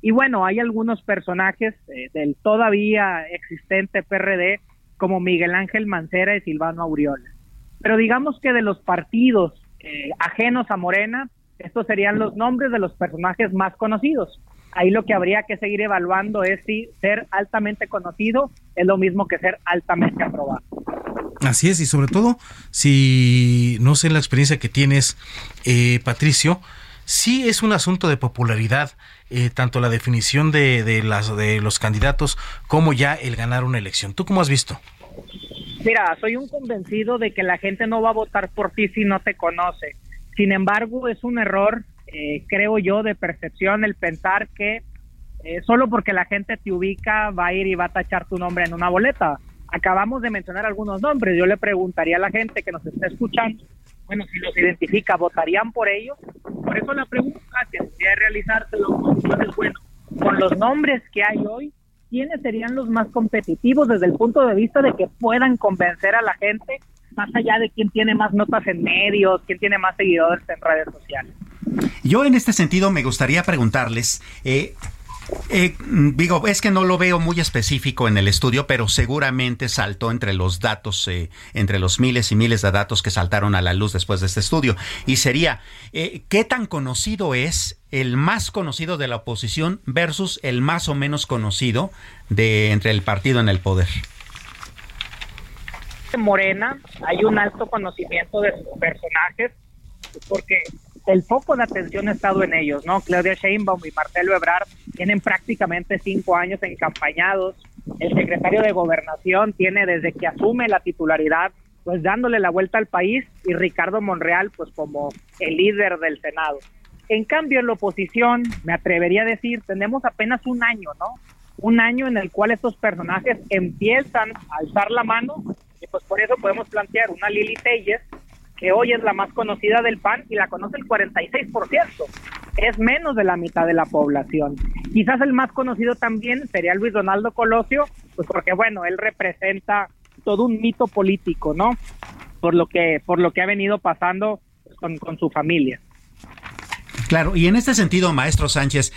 Y bueno, hay algunos personajes eh, del todavía existente PRD, como Miguel Ángel Mancera y Silvano Aureola. Pero digamos que de los partidos eh, ajenos a Morena, estos serían los nombres de los personajes más conocidos. Ahí lo que habría que seguir evaluando es si ser altamente conocido es lo mismo que ser altamente aprobado. Así es, y sobre todo, si no sé la experiencia que tienes, eh, Patricio, sí es un asunto de popularidad, eh, tanto la definición de, de, los candidatos como ya el ganar una elección. ¿Tú cómo has visto? Mira, soy un convencido de que la gente no va a votar por ti si no te conoce. Sin embargo, es un error, eh, creo yo, de percepción el pensar que solo porque la gente te ubica va a ir y va a tachar tu nombre en una boleta acabamos de mencionar algunos nombres. Yo le preguntaría a la gente que nos está escuchando, bueno, si los identifica, ¿votarían por ellos? Por eso la pregunta que debería realizárselo, bueno, con los nombres que hay hoy, ¿quiénes serían los más competitivos desde el punto de vista de que puedan convencer a la gente, más allá de quién tiene más notas en medios, quién tiene más seguidores en redes sociales? Yo en este sentido me gustaría preguntarles, eh, eh, digo, es que no lo veo muy específico en el estudio, pero seguramente saltó entre los datos, eh, entre los miles y miles de datos que saltaron a la luz después de este estudio. Y sería, eh, ¿qué tan conocido es el más conocido de la oposición versus el más o menos conocido de entre el partido en el poder? En Morena hay un alto conocimiento de sus personajes, porque el foco de atención ha estado en ellos, ¿no? Claudia Sheinbaum y Marcelo Ebrard tienen prácticamente cinco años encampañados. El secretario de Gobernación tiene desde que asume la titularidad, pues dándole la vuelta al país y Ricardo Monreal, pues como el líder del Senado. En cambio, en la oposición, me atrevería a decir, tenemos apenas un año, ¿no? Un año en el cual estos personajes empiezan a alzar la mano y pues por eso podemos plantear una Lili Telles que hoy es la más conocida del PAN y la conoce el 46%. Es menos de la mitad de la población. Quizás el más conocido también sería Luis Donaldo Colosio, pues porque bueno, él representa todo un mito político, ¿no? Por lo que por lo que ha venido pasando con, con su familia. Claro, y en este sentido, maestro Sánchez,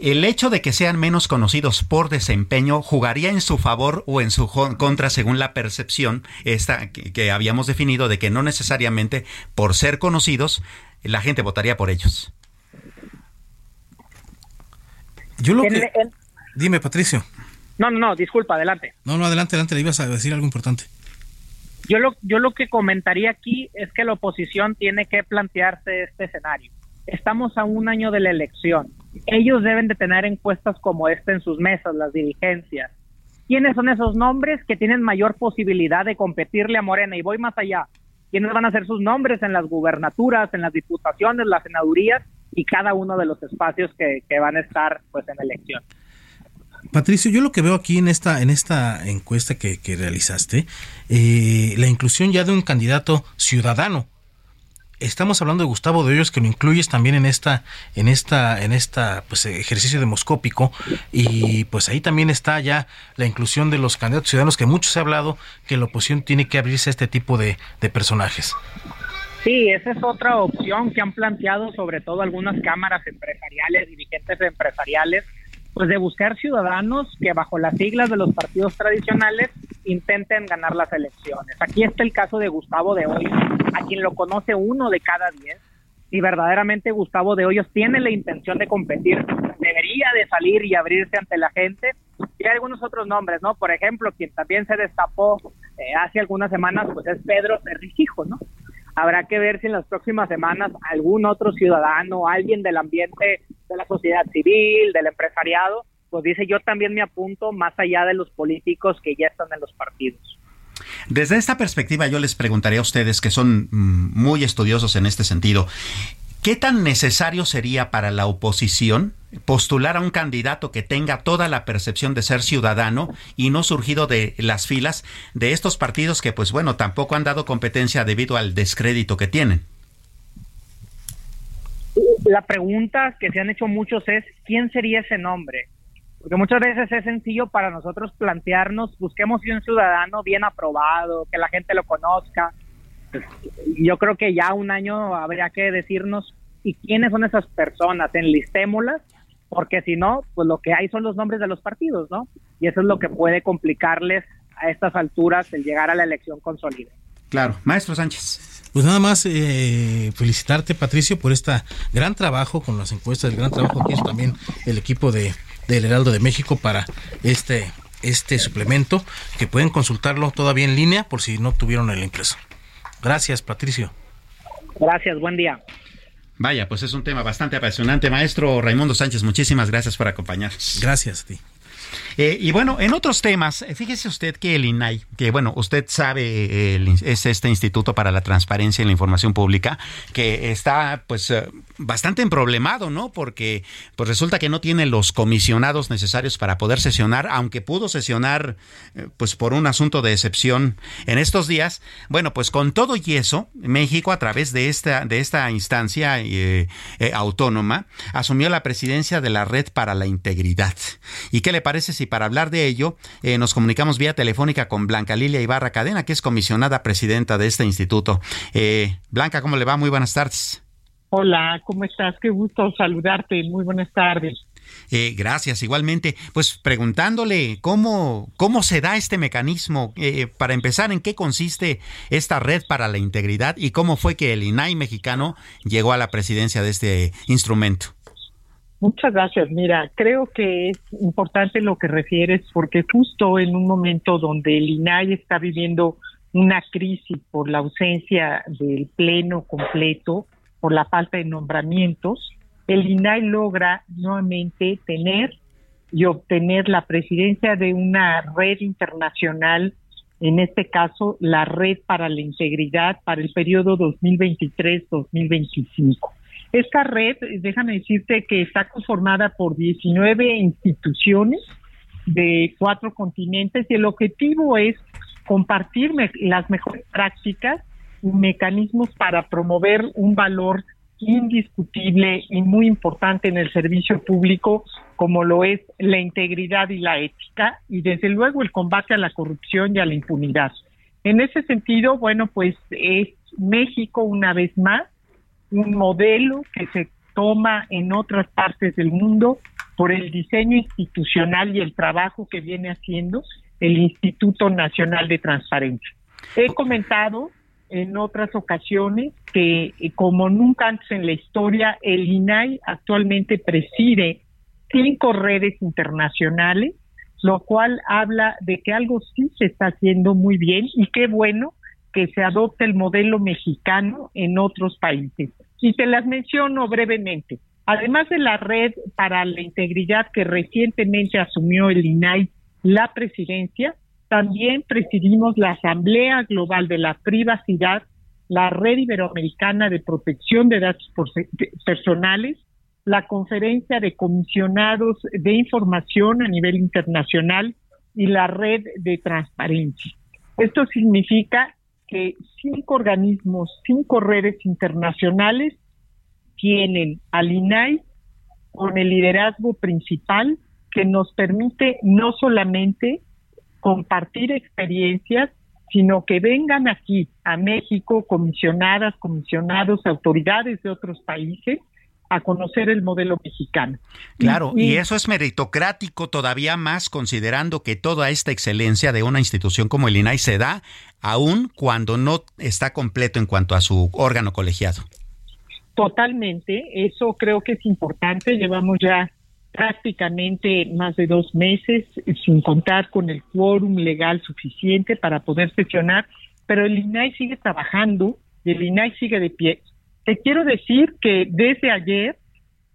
el hecho de que sean menos conocidos por desempeño jugaría en su favor o en su contra según la percepción esta que, habíamos definido de que no necesariamente por ser conocidos la gente votaría por ellos. Yo lo que... Dime, Patricio. No, no, no, disculpa, adelante. No, no, adelante, adelante, le ibas a decir algo importante. Yo lo, yo lo que comentaría aquí es que la oposición tiene que plantearse este escenario estamos a un año de la elección. Ellos deben de tener encuestas como esta en sus mesas, las dirigencias. ¿Quiénes son esos nombres que tienen mayor posibilidad de competirle a Morena? Y voy más allá. ¿Quiénes van a ser sus nombres en las gubernaturas, en las diputaciones, las senadurías y cada uno de los espacios que, van a estar pues en elección? Patricio, yo lo que veo aquí en esta, en esta encuesta que, realizaste, eh, la inclusión ya de un candidato ciudadano estamos hablando de Gustavo de Hoyos que lo incluyes también en esta en esta en esta pues ejercicio demoscópico y pues ahí también está ya la inclusión de los candidatos ciudadanos que mucho se ha hablado que la oposición tiene que abrirse a este tipo de, de personajes. Sí, esa es otra opción que han planteado sobre todo algunas cámaras empresariales, dirigentes empresariales, pues de buscar ciudadanos que bajo las siglas de los partidos tradicionales intenten ganar las elecciones. Aquí está el caso de Gustavo de Hoyos, a quien lo conoce uno de cada diez, y verdaderamente Gustavo de Hoyos tiene la intención de competir, debería de salir y abrirse ante la gente. Y hay algunos otros nombres, ¿no? Por ejemplo, quien también se destapó eh, hace algunas semanas, pues es Pedro Cerricijo, ¿no? Habrá que ver si en las próximas semanas algún otro ciudadano, alguien del ambiente de la sociedad civil, del empresariado, pues dice yo también me apunto más allá de los políticos que ya están en los partidos. Desde esta perspectiva yo les preguntaría a ustedes que son mm, muy estudiosos en este sentido, ¿qué tan necesario sería para la oposición postular a un candidato que tenga toda la percepción de ser ciudadano y no surgido de las filas de estos partidos que pues bueno, tampoco han dado competencia debido al descrédito que tienen? La pregunta que se han hecho muchos es, ¿quién sería ese nombre? Porque muchas veces es sencillo para nosotros plantearnos, busquemos un ciudadano bien aprobado, que la gente lo conozca. Yo creo que ya un año habría que decirnos, ¿y quiénes son esas personas? Enlistémoslas, porque si no, pues lo que hay son los nombres de los partidos, ¿no? Y eso es lo que puede complicarles a estas alturas el llegar a la elección consolidada. Claro, maestro Sánchez. Pues nada más eh, felicitarte, Patricio, por este gran trabajo con las encuestas, el gran trabajo que hizo también el equipo de del Heraldo de México para este, este suplemento, que pueden consultarlo todavía en línea por si no tuvieron el impreso. Gracias, Patricio. Gracias, buen día. Vaya, pues es un tema bastante apasionante. Maestro Raimundo Sánchez, muchísimas gracias por acompañarnos. Gracias a ti. Eh, y bueno, en otros temas, eh, fíjese usted que el INAI, que bueno, usted sabe, es este Instituto para la Transparencia y la Información Pública, que está pues eh, bastante emproblemado, ¿no? Porque pues resulta que no tiene los comisionados necesarios para poder sesionar, aunque pudo sesionar pues por un asunto de excepción en estos días. Bueno, pues con todo y eso, México a través de esta de esta instancia autónoma asumió la presidencia de la Red para la Integridad. ¿Y qué le parece si y para hablar de ello eh, nos comunicamos vía telefónica con Blanca Lilia Ibarra Cadena, que es comisionada presidenta de este instituto. Eh, Blanca, ¿cómo le va? Muy buenas tardes. Hola, ¿cómo estás? Qué gusto saludarte. Muy buenas tardes. Eh, gracias, igualmente. Pues preguntándole cómo, cómo se da este mecanismo, para empezar, en qué consiste esta red para la integridad y cómo fue que el INAI mexicano llegó a la presidencia de este instrumento. Muchas gracias. Mira, creo que es importante lo que refieres porque justo en un momento donde el INAI está viviendo una crisis por la ausencia del pleno completo, por la falta de nombramientos, el INAI logra nuevamente tener y obtener la presidencia de una red internacional, en este caso la Red para la Integridad para el periodo 2023-2025. Esta red, déjame decirte que está conformada por 19 instituciones de cuatro continentes y el objetivo es compartir las mejores prácticas y mecanismos para promover un valor indiscutible y muy importante en el servicio público como lo es la integridad y la ética y desde luego el combate a la corrupción y a la impunidad. En ese sentido, bueno, pues es México una vez más un modelo que se toma en otras partes del mundo por el diseño institucional y el trabajo que viene haciendo el Instituto Nacional de Transparencia. He comentado en otras ocasiones que eh, como nunca antes en la historia, el INAI actualmente preside cinco redes internacionales, lo cual habla de que algo sí se está haciendo muy bien y qué bueno que se adopte el modelo mexicano en otros países. Y te las menciono brevemente. Además de la red para la integridad que recientemente asumió el INAI la presidencia, también presidimos la Asamblea Global de la Privacidad, la Red Iberoamericana de Protección de Datos Personales, la Conferencia de Comisionados de Información a nivel internacional y la Red de Transparencia. Esto significa que cinco organismos, cinco redes internacionales tienen al INAI con el liderazgo principal que nos permite no solamente compartir experiencias, sino que vengan aquí a México comisionadas, comisionados, autoridades de otros países a conocer el modelo mexicano. Claro, y, eso es meritocrático todavía más considerando que toda esta excelencia de una institución como el INAI se da aún cuando no está completo en cuanto a su órgano colegiado. Totalmente, eso creo que es importante. Llevamos ya prácticamente más de dos meses sin contar con el quórum legal suficiente para poder sesionar, pero el INAI sigue trabajando y el INAI sigue de pie. Te quiero decir que desde ayer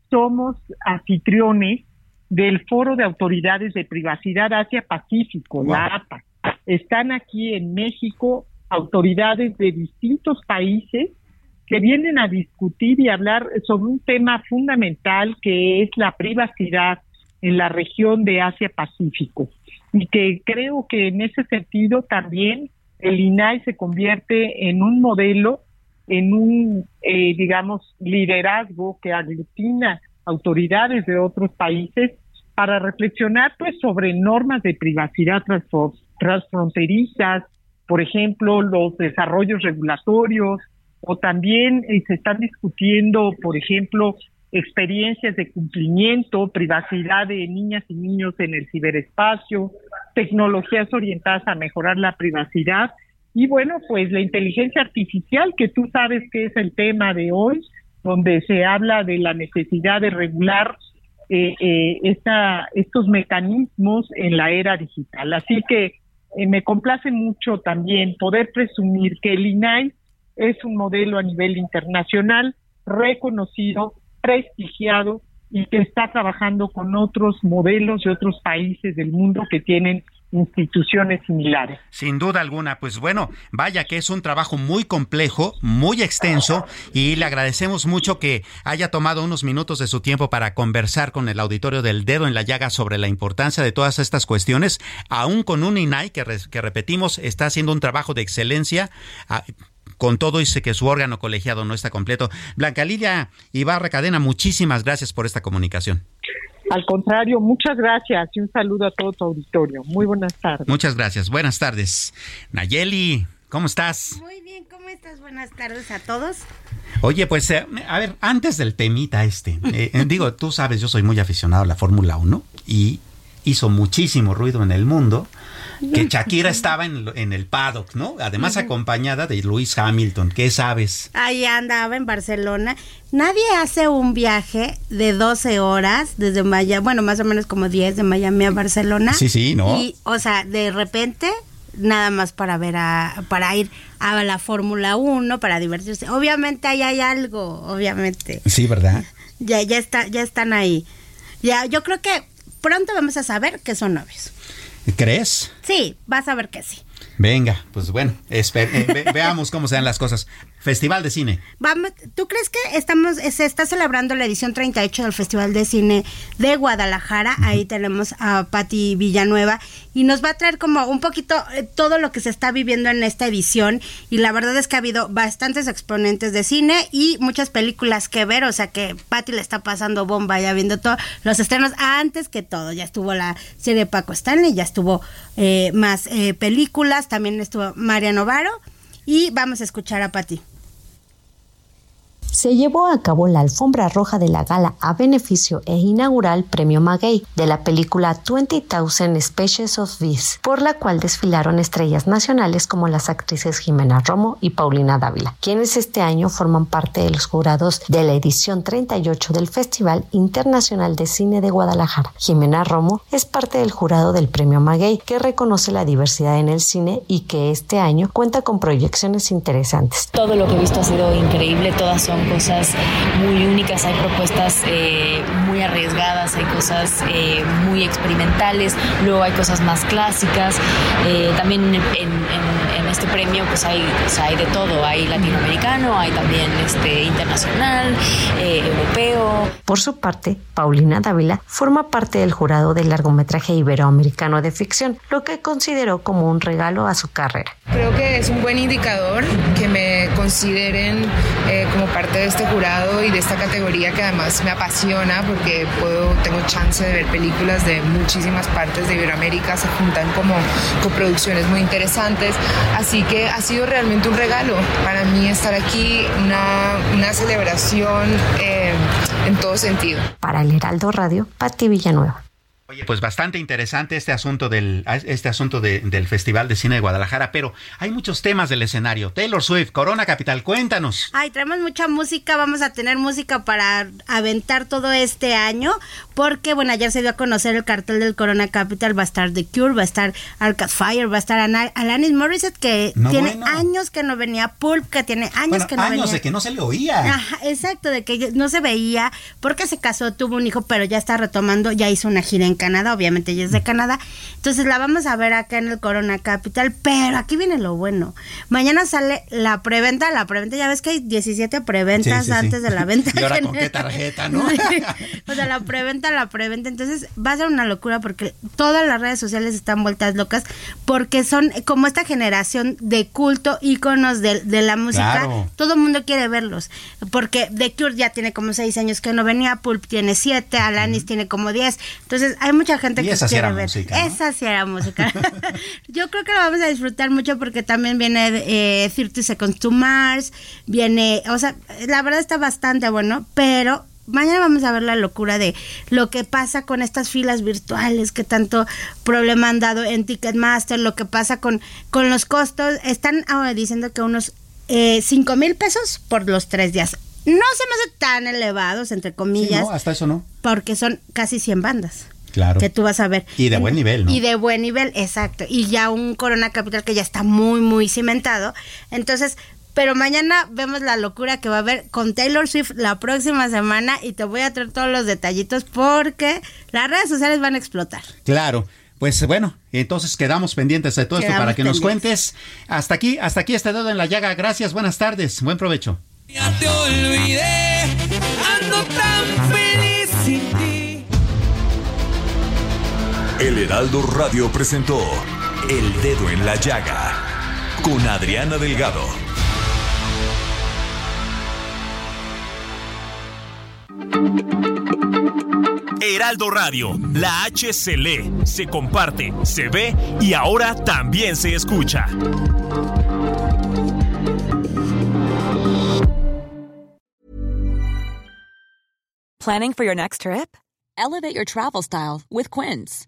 somos anfitriones del Foro de Autoridades de Privacidad Asia-Pacífico, la APA. Están aquí en México autoridades de distintos países que vienen a discutir y hablar sobre un tema fundamental que es la privacidad en la región de Asia-Pacífico. Y que creo que en ese sentido también el INAI se convierte en un modelo, en un, eh, digamos, liderazgo que aglutina autoridades de otros países para reflexionar pues sobre normas de privacidad transfronterizas, por ejemplo, los desarrollos regulatorios, o también eh, se están discutiendo, por ejemplo, experiencias de cumplimiento, privacidad de niñas y niños en el ciberespacio, tecnologías orientadas a mejorar la privacidad y bueno, pues la inteligencia artificial, que tú sabes que es el tema de hoy, donde se habla de la necesidad de regular eh, eh, esta, estos mecanismos en la era digital. Así que me complace mucho también poder presumir que el INAI es un modelo a nivel internacional reconocido, prestigiado y que está trabajando con otros modelos de otros países del mundo que tienen instituciones similares. Sin duda alguna, pues bueno, vaya que es un trabajo muy complejo, muy extenso y le agradecemos mucho que haya tomado unos minutos de su tiempo para conversar con el auditorio del dedo en la llaga sobre la importancia de todas estas cuestiones, aún con un INAI que, repetimos está haciendo un trabajo de excelencia. Con todo dice que su órgano colegiado no está completo. Blanca Lidia Ibarra Cadena, muchísimas gracias por esta comunicación. Al contrario, muchas gracias y un saludo a todo tu auditorio. Muy buenas tardes. Muchas gracias. Buenas tardes. Nayeli, ¿cómo estás? Muy bien, ¿cómo estás? Buenas tardes a todos. Oye, pues, eh, a ver, antes del temita este, eh, eh, digo, tú sabes, yo soy muy aficionado a la Fórmula 1 y hizo muchísimo ruido en el mundo que Shakira estaba en, el paddock, ¿no? Además acompañada de Luis Hamilton. ¿Qué sabes? Ahí andaba en Barcelona. Nadie hace un viaje de 12 horas desde Miami, bueno, más o menos como 10 de Miami a Barcelona. Sí, sí, ¿no? Y, o sea, de repente nada más para ver a, para ir a la Fórmula 1, para divertirse. Obviamente ahí hay algo, obviamente. Sí, ¿verdad? Ya, ya está, ya están ahí. Ya, yo creo que pronto vamos a saber que son novios. ¿Crees? Sí, vas a ver que sí. Venga, pues bueno, eh, veamos cómo se dan las cosas. Festival de Cine. Vamos, ¿Tú crees que estamos se está celebrando la edición 38 del Festival de Cine de Guadalajara? Ahí tenemos a Patti Villanueva y nos va a traer como un poquito eh, todo lo que se está viviendo en esta edición y la verdad es que ha habido bastantes exponentes de cine y muchas películas que ver, o sea que Patti le está pasando bomba ya viendo todos los estrenos antes que todo. Ya estuvo la serie de Paco Stanley, ya estuvo eh, más películas, también estuvo María Novaro y vamos a escuchar a Patti se llevó a cabo la alfombra roja de la gala a beneficio e inaugural Premio Maguey de la película 20,000 Species of Bees, por la cual desfilaron estrellas nacionales como las actrices Jimena Romo y Paulina Dávila, quienes este año forman parte de los jurados de la edición 38 del Festival Internacional de Cine de Guadalajara. Jimena Romo es parte del jurado del Premio Maguey, que reconoce la diversidad en el cine y que este año cuenta con proyecciones interesantes. Todo lo que he visto ha sido increíble, todas son cosas muy únicas, hay propuestas eh, muy arriesgadas, hay cosas eh, muy experimentales, luego hay cosas más clásicas. Eh, también en, este premio pues hay, hay de todo, hay latinoamericano, hay también este internacional, europeo, Por su parte, Paulina Dávila forma parte del jurado del largometraje iberoamericano de ficción, lo que consideró como un regalo a su carrera. Creo que es un buen indicador que me consideren eh, como parte de este jurado y de esta categoría que además me apasiona porque puedo, tengo chance de ver películas de muchísimas partes de Iberoamérica, se juntan como coproducciones muy interesantes, así que ha sido realmente un regalo para mí estar aquí, una, una celebración eh, en todo sentido. Para el Heraldo Radio, Patti Villanueva. Oye, pues bastante interesante este asunto del este asunto del Festival de Cine de Guadalajara, pero hay muchos temas del escenario. Taylor Swift, Corona Capital, cuéntanos. Ay, traemos mucha música, vamos a tener música para aventar todo este año, porque bueno, ayer se dio a conocer el cartel del Corona Capital, va a estar The Cure, va a estar Arcade Fire, va a estar Alanis Morissette que tiene años que no venía, Pulp que tiene años que no años venía. de que no se le oía. Ajá, exacto, de que no se veía, porque se casó, tuvo un hijo, pero ya está retomando, ya hizo una gira en Canadá, obviamente ella es de Canadá. Entonces la vamos a ver acá en el Corona Capital, pero aquí viene lo bueno. Mañana sale la preventa, la preventa, ya ves que hay 17 preventas Sí, sí, sí. antes de la venta. Y ahora con qué tarjeta, ¿no? o sea, la preventa, la preventa. Entonces va a ser una locura porque todas las redes sociales están vueltas locas porque son como esta generación de culto, íconos de, de la música. Claro. Todo el mundo quiere verlos. Porque The Cure ya tiene como seis años que no venía, Pulp tiene siete, Alanis tiene como diez. Entonces hay mucha gente Y que esa sí era ver. música, ¿no? Esa sí era música. Yo creo que lo vamos a disfrutar mucho porque también viene eh, 30 Seconds to Mars, viene, o sea, la verdad está bastante bueno, pero mañana vamos a ver la locura de lo que pasa con estas filas virtuales que tanto problema han dado en Ticketmaster, lo que pasa con, con los costos. Están ahora diciendo que unos eh, 5 mil pesos por los tres días. No se me hace tan elevados, entre Sí, comillas, no, hasta eso no. porque son casi 100 bandas Claro. que tú vas a ver. Y de buen nivel, ¿no? Y de buen nivel, exacto. Y ya un Corona Capital que ya está muy, muy cimentado. Entonces, pero mañana vemos la locura que va a haber con Taylor Swift la próxima semana y te voy a traer todos los detallitos porque las redes sociales van a explotar. Claro. Pues bueno, entonces quedamos pendientes de todo esto para que nos cuentes. Hasta aquí, hasta aquí este dedo en la llaga. Gracias, buenas tardes, buen provecho. Ya te olvidé, ando tan El Heraldo Radio presentó El Dedo en la Llaga con Adriana Delgado. Heraldo Radio, la H se lee, se comparte, se ve y ahora también se escucha. Planning for your next trip? Elevate your travel style with Quince.